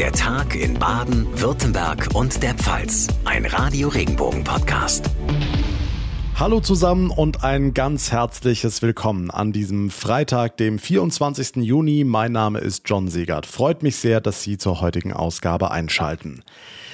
Der Tag in Baden, Württemberg und der Pfalz. Ein Radio Regenbogen Podcast. Hallo zusammen und ein ganz herzliches Willkommen an diesem Freitag, dem 24. Juni. Mein Name ist John Segert. Freut mich sehr, dass Sie zur heutigen Ausgabe einschalten.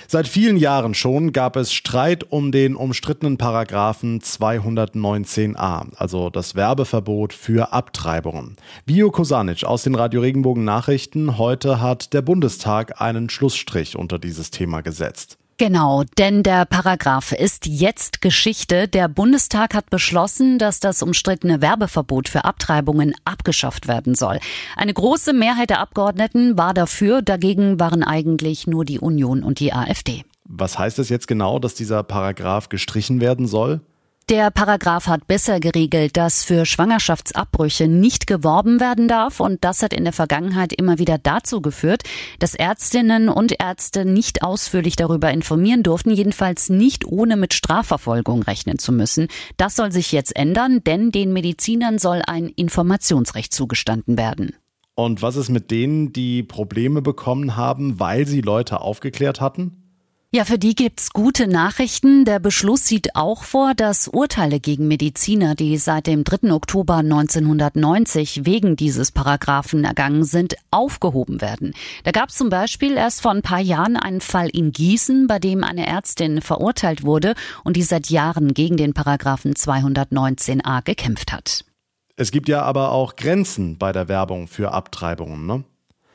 Seit vielen Jahren schon gab es Streit um den umstrittenen Paragraphen 219a, also das Werbeverbot für Abtreibungen. Bio Kosanic aus den Radio Regenbogen Nachrichten. Heute hat der Bundestag einen Schlussstrich unter dieses Thema gesetzt. Genau, denn der Paragraph ist jetzt Geschichte. Der Bundestag hat beschlossen, dass das umstrittene Werbeverbot für Abtreibungen abgeschafft werden soll. Eine große Mehrheit der Abgeordneten war dafür, dagegen waren eigentlich nur die Union und die AfD. Was heißt es jetzt genau, dass dieser Paragraph gestrichen werden soll? Der Paragraph hat besser geregelt, dass für Schwangerschaftsabbrüche nicht geworben werden darf und das hat in der Vergangenheit immer wieder dazu geführt, dass Ärztinnen und Ärzte nicht ausführlich darüber informieren durften, jedenfalls nicht ohne mit Strafverfolgung rechnen zu müssen. Das soll sich jetzt ändern, denn den Medizinern soll ein Informationsrecht zugestanden werden. Und was ist mit denen, die Probleme bekommen haben, weil sie Leute aufgeklärt hatten? Ja, für die gibt's gute Nachrichten. Der Beschluss sieht auch vor, dass Urteile gegen Mediziner, die seit dem 3. Oktober 1990 wegen dieses Paragraphen ergangen sind, aufgehoben werden. Da gab's zum Beispiel erst vor ein paar Jahren einen Fall in Gießen, bei dem eine Ärztin verurteilt wurde und die seit Jahren gegen den Paragraphen 219a gekämpft hat. Es gibt ja aber auch Grenzen bei der Werbung für Abtreibungen, ne?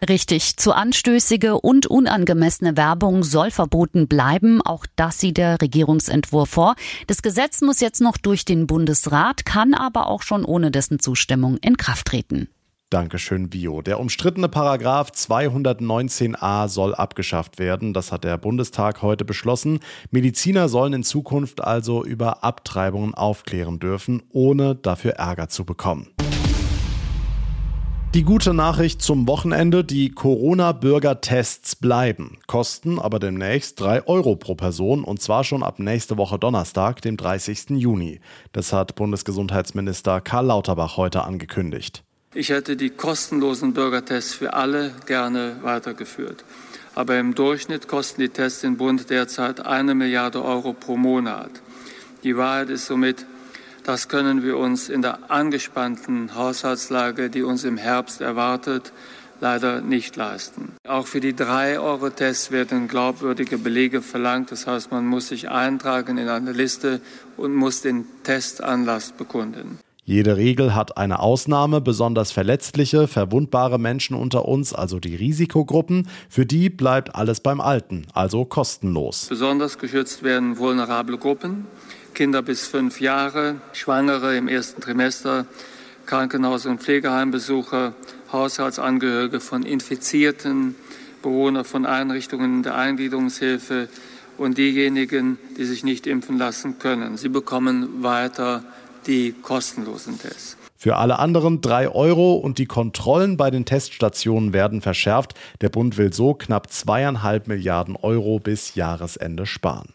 Richtig, zu anstößige und unangemessene Werbung soll verboten bleiben. Auch das sieht der Regierungsentwurf vor. Das Gesetz muss jetzt noch durch den Bundesrat, kann aber auch schon ohne dessen Zustimmung in Kraft treten. Dankeschön, Bio. Der umstrittene Paragraph 219a soll abgeschafft werden. Das hat der Bundestag heute beschlossen. Mediziner sollen in Zukunft also über Abtreibungen aufklären dürfen, ohne dafür Ärger zu bekommen. Die gute Nachricht zum Wochenende, die Corona-Bürger-Tests bleiben, kosten aber demnächst 3 Euro pro Person und zwar schon ab nächste Woche Donnerstag, dem 30. Juni. Das hat Bundesgesundheitsminister Karl Lauterbach heute angekündigt. Ich hätte die kostenlosen Bürgertests für alle gerne weitergeführt. Aber im Durchschnitt kosten die Tests den Bund derzeit eine Milliarde Euro pro Monat. Die Wahrheit ist somit, das können wir uns in der angespannten Haushaltslage, die uns im Herbst erwartet, leider nicht leisten. Auch für die 3-Euro-Tests werden glaubwürdige Belege verlangt. Das heißt, man muss sich eintragen in eine Liste und muss den Testanlass bekunden. Jede Regel hat eine Ausnahme, besonders verletzliche, verwundbare Menschen unter uns, also die Risikogruppen, für die bleibt alles beim Alten, also kostenlos. Besonders geschützt werden vulnerable Gruppen, Kinder bis fünf Jahre, Schwangere im ersten Trimester, Krankenhaus- und Pflegeheimbesucher, Haushaltsangehörige von Infizierten, Bewohner von Einrichtungen der Eingliederungshilfe und diejenigen, die sich nicht impfen lassen können. Sie bekommen weiter die kostenlosen Tests. Für alle anderen drei Euro und die Kontrollen bei den Teststationen werden verschärft. Der Bund will so knapp zweieinhalb Milliarden Euro bis Jahresende sparen.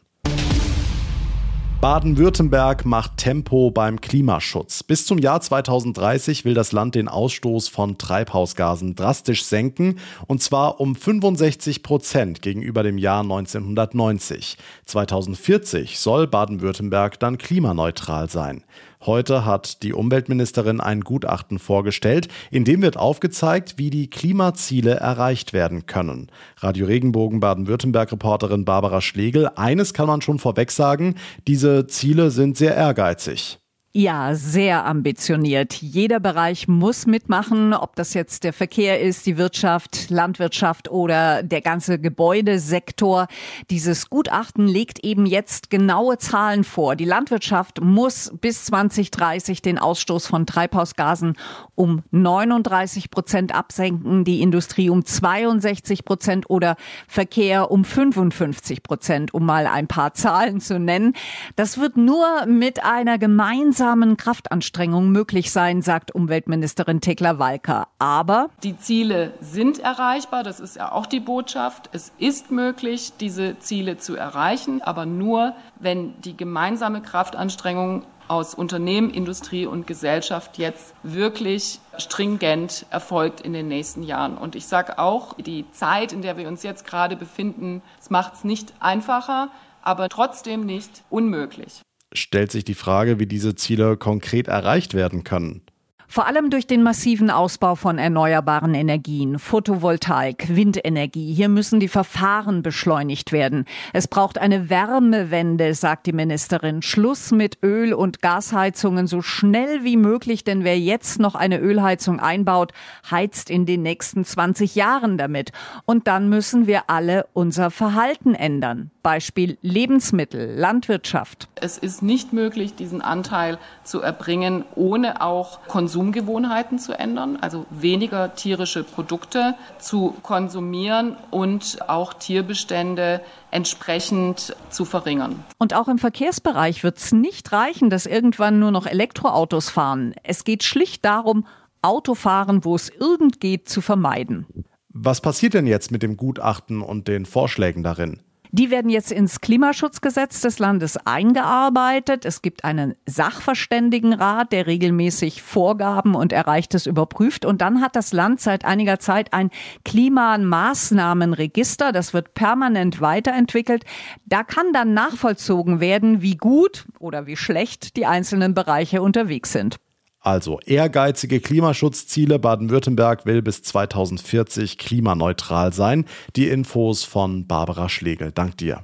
Baden-Württemberg macht Tempo beim Klimaschutz. Bis zum Jahr 2030 will das Land den Ausstoß von Treibhausgasen drastisch senken, und zwar um 65 Prozent gegenüber dem Jahr 1990. 2040 soll Baden-Württemberg dann klimaneutral sein. Heute hat die Umweltministerin ein Gutachten vorgestellt, in dem wird aufgezeigt, wie die Klimaziele erreicht werden können. Radio Regenbogen Baden-Württemberg-Reporterin Barbara Schlegel, eines kann man schon vorweg sagen, diese Ziele sind sehr ehrgeizig. Ja, sehr ambitioniert. Jeder Bereich muss mitmachen, ob das jetzt der Verkehr ist, die Wirtschaft, Landwirtschaft oder der ganze Gebäudesektor. Dieses Gutachten legt eben jetzt genaue Zahlen vor. Die Landwirtschaft muss bis 2030 den Ausstoß von Treibhausgasen um 39 Prozent absenken, die Industrie um 62 Prozent oder Verkehr um 55 Prozent, um mal ein paar Zahlen zu nennen. Das wird nur mit einer gemeinsamen gemeinsamen Kraftanstrengungen möglich sein, sagt Umweltministerin Tekla Walker. Aber die Ziele sind erreichbar, das ist ja auch die Botschaft. Es ist möglich, diese Ziele zu erreichen, aber nur, wenn die gemeinsame Kraftanstrengung aus Unternehmen, Industrie und Gesellschaft jetzt wirklich stringent erfolgt in den nächsten Jahren. Und ich sage auch, die Zeit, in der wir uns jetzt gerade befinden, macht es nicht einfacher, aber trotzdem nicht unmöglich. Stellt sich die Frage, wie diese Ziele konkret erreicht werden können. Vor allem durch den massiven Ausbau von erneuerbaren Energien, Photovoltaik, Windenergie. Hier müssen die Verfahren beschleunigt werden. Es braucht eine Wärmewende, sagt die Ministerin. Schluss mit Öl- und Gasheizungen so schnell wie möglich, denn wer jetzt noch eine Ölheizung einbaut, heizt in den nächsten 20 Jahren damit. Und dann müssen wir alle unser Verhalten ändern. Beispiel Lebensmittel, Landwirtschaft. Es ist nicht möglich, diesen Anteil zu erbringen, ohne auch Konsumgewohnheiten zu ändern, also weniger tierische Produkte zu konsumieren und auch Tierbestände entsprechend zu verringern. Und auch im Verkehrsbereich wird es nicht reichen, dass irgendwann nur noch Elektroautos fahren. Es geht schlicht darum, Autofahren, wo es irgend geht, zu vermeiden. Was passiert denn jetzt mit dem Gutachten und den Vorschlägen darin? Die werden jetzt ins Klimaschutzgesetz des Landes eingearbeitet. Es gibt einen Sachverständigenrat, der regelmäßig Vorgaben und Erreichtes überprüft. Und dann hat das Land seit einiger Zeit ein Klimamaßnahmenregister. Das wird permanent weiterentwickelt. Da kann dann nachvollzogen werden, wie gut oder wie schlecht die einzelnen Bereiche unterwegs sind. Also ehrgeizige Klimaschutzziele. Baden-Württemberg will bis 2040 klimaneutral sein. Die Infos von Barbara Schlegel. Dank dir.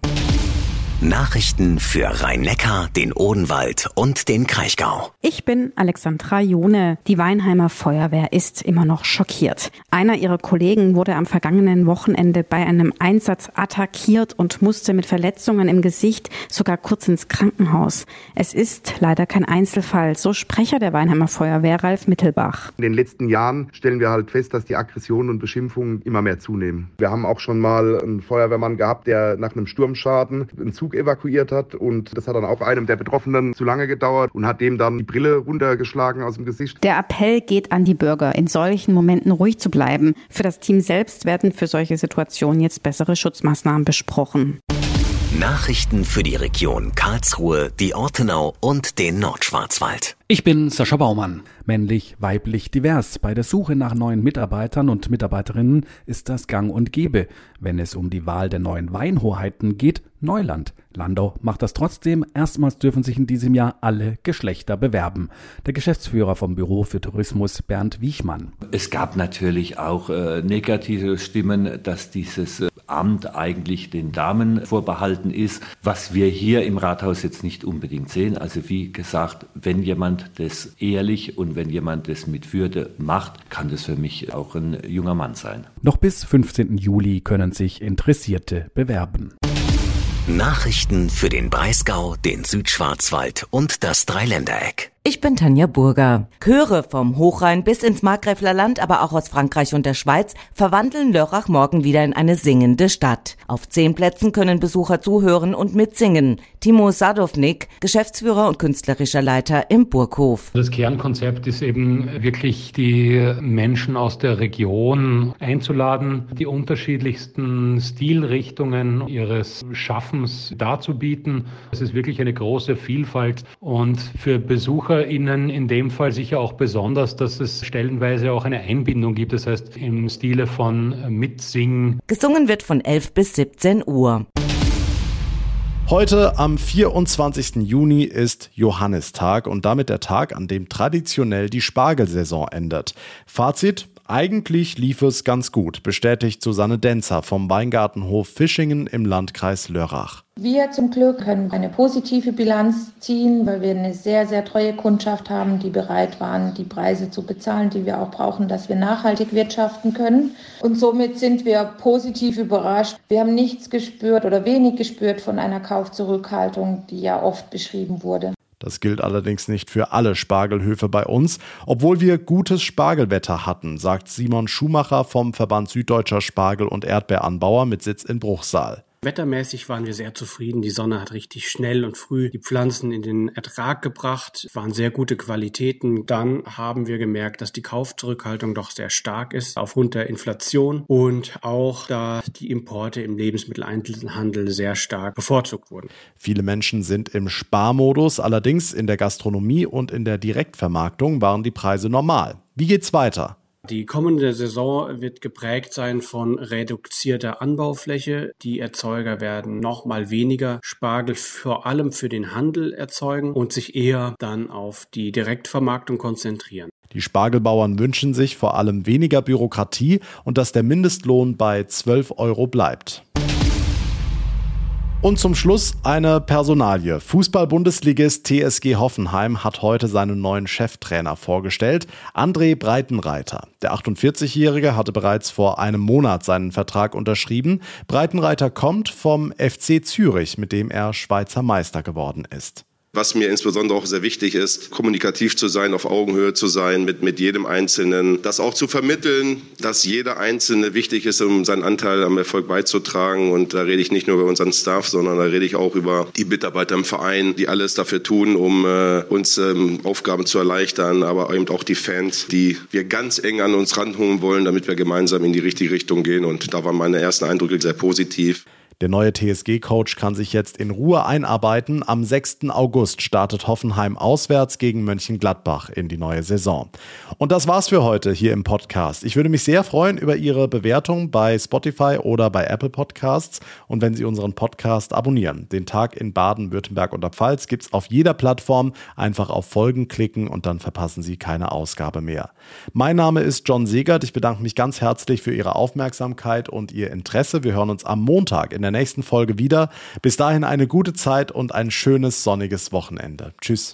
Nachrichten für Rhein-Neckar, den Odenwald und den Kraichgau. Ich bin Alexandra Jone. Die Weinheimer Feuerwehr ist immer noch schockiert. Einer ihrer Kollegen wurde am vergangenen Wochenende bei einem Einsatz attackiert und musste mit Verletzungen im Gesicht sogar kurz ins Krankenhaus. Es ist leider kein Einzelfall, so Sprecher der Weinheimer Feuerwehr Ralf Mittelbach. In den letzten Jahren stellen wir halt fest, dass die Aggressionen und Beschimpfungen immer mehr zunehmen. Wir haben auch schon mal einen Feuerwehrmann gehabt, der nach einem Sturmschaden einen Zug evakuiert hat und das hat dann auch einem der Betroffenen zu lange gedauert und hat dem dann die Brille runtergeschlagen aus dem Gesicht. Der Appell geht an die Bürger, in solchen Momenten ruhig zu bleiben. Für das Team selbst werden für solche Situationen jetzt bessere Schutzmaßnahmen besprochen. Nachrichten für die Region Karlsruhe, die Ortenau und den Nordschwarzwald. Ich bin Sascha Baumann. Männlich, weiblich, divers. Bei der Suche nach neuen Mitarbeitern und Mitarbeiterinnen ist das gang und gäbe. Wenn es um die Wahl der neuen Weinhoheiten geht, Neuland. Landau macht das trotzdem. Erstmals dürfen sich in diesem Jahr alle Geschlechter bewerben. Der Geschäftsführer vom Büro für Tourismus, Bernd Wiechmann. Es gab natürlich auch äh, negative Stimmen, dass dieses äh, Amt eigentlich den Damen vorbehalten ist, was wir hier im Rathaus jetzt nicht unbedingt sehen. Also wie gesagt, wenn jemand das ehrlich und wenn jemand das mit Würde macht, kann das für mich auch ein junger Mann sein. Noch bis 15. Juli können sich Interessierte bewerben. Nachrichten für den Breisgau, den Südschwarzwald und das Dreiländereck. Ich bin Tanja Burger. Chöre vom Hochrhein bis ins Markgräfler Land, aber auch aus Frankreich und der Schweiz verwandeln Lörrach morgen wieder in eine singende Stadt. Auf zehn Plätzen können Besucher zuhören und mitsingen. Timo Sadovnik, Geschäftsführer und künstlerischer Leiter im Burghof. Das Kernkonzept ist eben wirklich die Menschen aus der Region einzuladen, die unterschiedlichsten Stilrichtungen ihres Schaffens darzubieten. Es ist wirklich eine große Vielfalt und für Besucher BesucherInnen in dem Fall sicher auch besonders, dass es stellenweise auch eine Einbindung gibt, das heißt im Stile von Mitsingen. Gesungen wird von 11 bis 17 Uhr. Heute am 24. Juni ist Johannistag und damit der Tag, an dem traditionell die Spargelsaison endet. Fazit, eigentlich lief es ganz gut, bestätigt Susanne Denzer vom Weingartenhof Fischingen im Landkreis Lörrach. Wir zum Glück können eine positive Bilanz ziehen, weil wir eine sehr, sehr treue Kundschaft haben, die bereit waren, die Preise zu bezahlen, die wir auch brauchen, dass wir nachhaltig wirtschaften können. Und somit sind wir positiv überrascht. Wir haben nichts gespürt oder wenig gespürt von einer Kaufzurückhaltung, die ja oft beschrieben wurde. Das gilt allerdings nicht für alle Spargelhöfe bei uns, obwohl wir gutes Spargelwetter hatten, sagt Simon Schumacher vom Verband Süddeutscher Spargel- und Erdbeeranbauer mit Sitz in Bruchsal. Wettermäßig waren wir sehr zufrieden. Die Sonne hat richtig schnell und früh die Pflanzen in den Ertrag gebracht, es waren sehr gute Qualitäten. Dann haben wir gemerkt, dass die Kaufzurückhaltung doch sehr stark ist aufgrund der Inflation und auch da die Importe im Lebensmitteleinzelhandel sehr stark bevorzugt wurden. Viele Menschen sind im Sparmodus, allerdings in der Gastronomie und in der Direktvermarktung waren die Preise normal. Wie geht's weiter? Die kommende Saison wird geprägt sein von reduzierter Anbaufläche. Die Erzeuger werden noch mal weniger Spargel vor allem für den Handel erzeugen und sich eher dann auf die Direktvermarktung konzentrieren. Die Spargelbauern wünschen sich vor allem weniger Bürokratie und dass der Mindestlohn bei 12 Euro bleibt. Und zum Schluss eine Personalie. Fußball-Bundesligist TSG Hoffenheim hat heute seinen neuen Cheftrainer vorgestellt, André Breitenreiter. Der 48-Jährige hatte bereits vor einem Monat seinen Vertrag unterschrieben. Breitenreiter kommt vom FC Zürich, mit dem er Schweizer Meister geworden ist. Was mir insbesondere auch sehr wichtig ist, kommunikativ zu sein, auf Augenhöhe zu sein mit, mit jedem Einzelnen. Das auch zu vermitteln, dass jeder Einzelne wichtig ist, um seinen Anteil am Erfolg beizutragen. Und da rede ich nicht nur über unseren Staff, sondern da rede ich auch über die Mitarbeiter im Verein, die alles dafür tun, um äh, uns ähm, Aufgaben zu erleichtern, aber eben auch die Fans, die wir ganz eng an uns ranholen wollen, damit wir gemeinsam in die richtige Richtung gehen. Und da waren meine ersten Eindrücke sehr positiv. Der neue TSG-Coach kann sich jetzt in Ruhe einarbeiten. Am 6. August startet Hoffenheim auswärts gegen Mönchengladbach in die neue Saison. Und das war's für heute hier im Podcast. Ich würde mich sehr freuen über Ihre Bewertung bei Spotify oder bei Apple Podcasts und wenn Sie unseren Podcast abonnieren. Den Tag in Baden, Württemberg und der Pfalz gibt's auf jeder Plattform. Einfach auf Folgen klicken und dann verpassen Sie keine Ausgabe mehr. Mein Name ist John Segert. Ich bedanke mich ganz herzlich für Ihre Aufmerksamkeit und Ihr Interesse. Wir hören uns am Montag in der nächsten Folge wieder. Bis dahin eine gute Zeit und ein schönes sonniges Wochenende. Tschüss.